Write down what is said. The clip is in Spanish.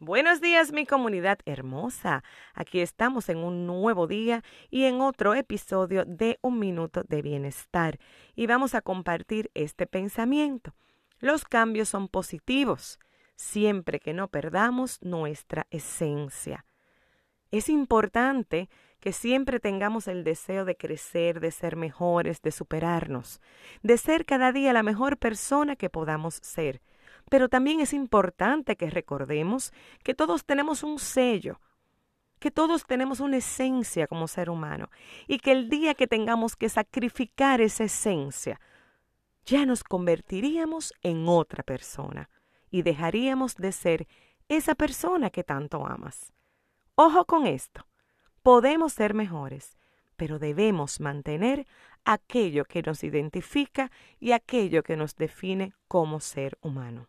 Buenos días mi comunidad hermosa. Aquí estamos en un nuevo día y en otro episodio de Un Minuto de Bienestar. Y vamos a compartir este pensamiento. Los cambios son positivos, siempre que no perdamos nuestra esencia. Es importante que siempre tengamos el deseo de crecer, de ser mejores, de superarnos, de ser cada día la mejor persona que podamos ser pero también es importante que recordemos que todos tenemos un sello, que todos tenemos una esencia como ser humano y que el día que tengamos que sacrificar esa esencia, ya nos convertiríamos en otra persona y dejaríamos de ser esa persona que tanto amas. Ojo con esto, podemos ser mejores, pero debemos mantener aquello que nos identifica y aquello que nos define como ser humano.